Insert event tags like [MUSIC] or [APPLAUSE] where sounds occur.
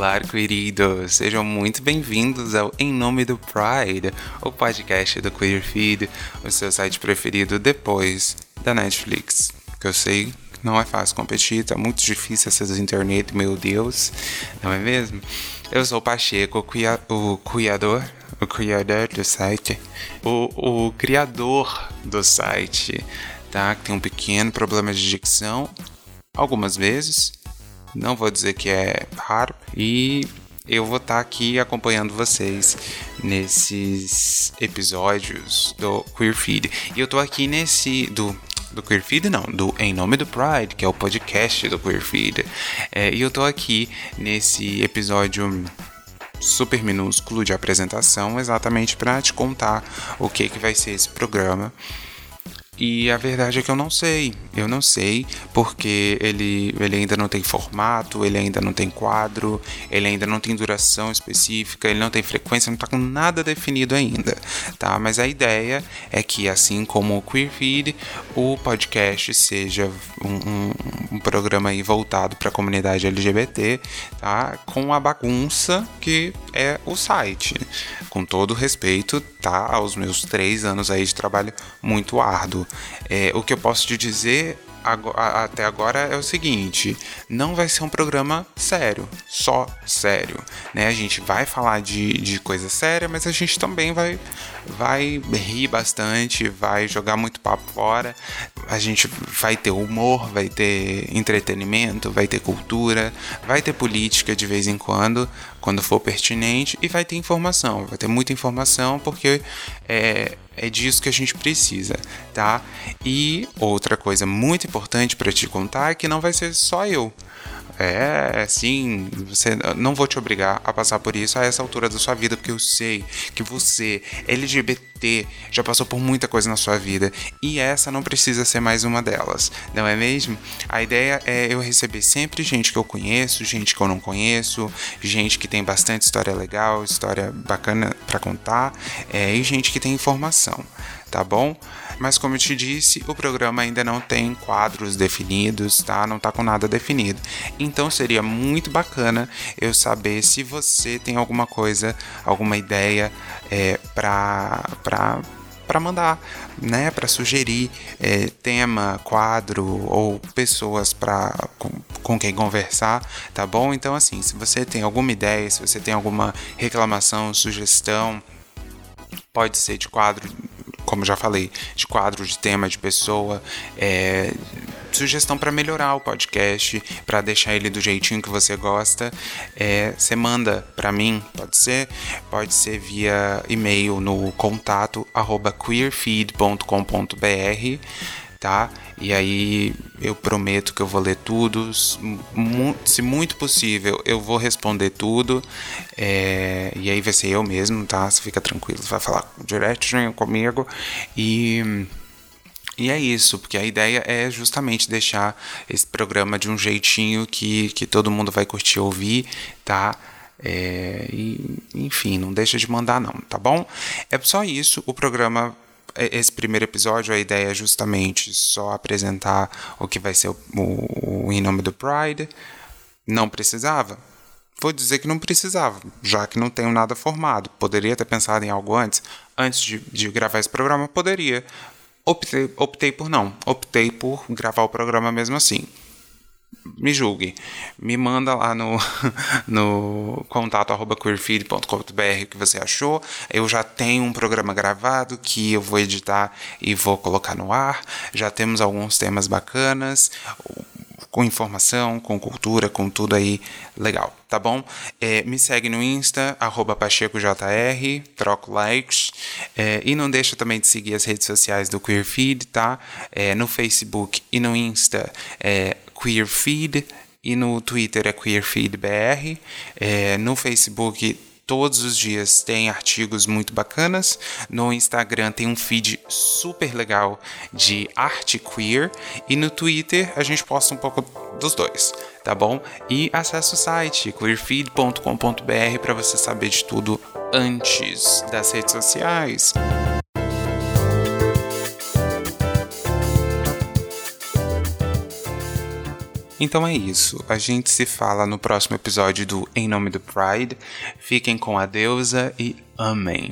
Olá, queridos! Sejam muito bem-vindos ao Em Nome do Pride, o podcast do Queer Feed, o seu site preferido depois da Netflix. Que eu sei que não é fácil competir, tá muito difícil essas internet, meu Deus, não é mesmo? Eu sou o Pacheco, o, criador, o criador do site, o, o criador do site, tá? Que tem um pequeno problema de dicção, algumas vezes não vou dizer que é raro. E eu vou estar tá aqui acompanhando vocês nesses episódios do Queer Feed. E eu tô aqui nesse. do do Queer Feed, não, do Em Nome do Pride, que é o podcast do Queer Feed. É, e eu tô aqui nesse episódio super minúsculo de apresentação, exatamente para te contar o que, que vai ser esse programa. E a verdade é que eu não sei. Eu não sei porque ele, ele ainda não tem formato, ele ainda não tem quadro, ele ainda não tem duração específica, ele não tem frequência, não está com nada definido ainda, tá? Mas a ideia é que, assim como o Queer Feed, o podcast seja um, um, um programa aí voltado para a comunidade LGBT, tá? Com a bagunça que é o site. Com todo respeito, tá? Aos meus três anos aí de trabalho muito árduo. É, o que eu posso te dizer até agora é o seguinte: não vai ser um programa sério, só sério. Né? A gente vai falar de, de coisa séria, mas a gente também vai, vai rir bastante, vai jogar muito papo fora. A gente vai ter humor, vai ter entretenimento, vai ter cultura, vai ter política de vez em quando, quando for pertinente, e vai ter informação. Vai ter muita informação porque é, é disso que a gente precisa, tá? E outra coisa muito importante para te contar é que não vai ser só eu. É, sim, você não vou te obrigar a passar por isso a essa altura da sua vida, porque eu sei que você, LGBT, já passou por muita coisa na sua vida e essa não precisa ser mais uma delas, não é mesmo? A ideia é eu receber sempre gente que eu conheço, gente que eu não conheço, gente que tem bastante história legal, história bacana para contar, é, e gente que tem informação, tá bom? Mas como eu te disse, o programa ainda não tem quadros definidos, tá? Não tá com nada definido. Então seria muito bacana eu saber se você tem alguma coisa, alguma ideia é, para para para mandar, né, para sugerir é, tema, quadro ou pessoas para com, com, quem conversar, tá bom? Então assim, se você tem alguma ideia, se você tem alguma reclamação, sugestão, pode ser de quadro como já falei, de quadro, de tema, de pessoa, é, sugestão para melhorar o podcast, para deixar ele do jeitinho que você gosta, é, você manda para mim, pode ser, pode ser via e-mail no contato queerfeed.com.br tá? E aí eu prometo que eu vou ler tudo, se muito possível eu vou responder tudo, é, e aí vai ser eu mesmo, tá? Você fica tranquilo, vai falar direitinho comigo e e é isso, porque a ideia é justamente deixar esse programa de um jeitinho que, que todo mundo vai curtir ouvir, tá? É, e, enfim, não deixa de mandar não, tá bom? É só isso, o programa esse primeiro episódio, a ideia é justamente só apresentar o que vai ser o, o, o Em Nome do Pride. Não precisava? Vou dizer que não precisava, já que não tenho nada formado. Poderia ter pensado em algo antes? Antes de, de gravar esse programa? Poderia. Optei, optei por não. Optei por gravar o programa mesmo assim me julgue. Me manda lá no, [LAUGHS] no contato arroba queerfeed.com.br o que você achou. Eu já tenho um programa gravado que eu vou editar e vou colocar no ar. Já temos alguns temas bacanas, com informação, com cultura, com tudo aí legal, tá bom? É, me segue no Insta, arroba PachecoJR, troco likes. É, e não deixa também de seguir as redes sociais do Queerfeed, tá? É, no Facebook e no Insta é QueerFeed e no Twitter é QueerFeedBR. É, no Facebook todos os dias tem artigos muito bacanas. No Instagram tem um feed super legal de arte queer. E no Twitter a gente posta um pouco dos dois, tá bom? E acesse o site queerfeed.com.br para você saber de tudo antes das redes sociais. Então é isso. A gente se fala no próximo episódio do Em Nome do Pride. Fiquem com a deusa e amém.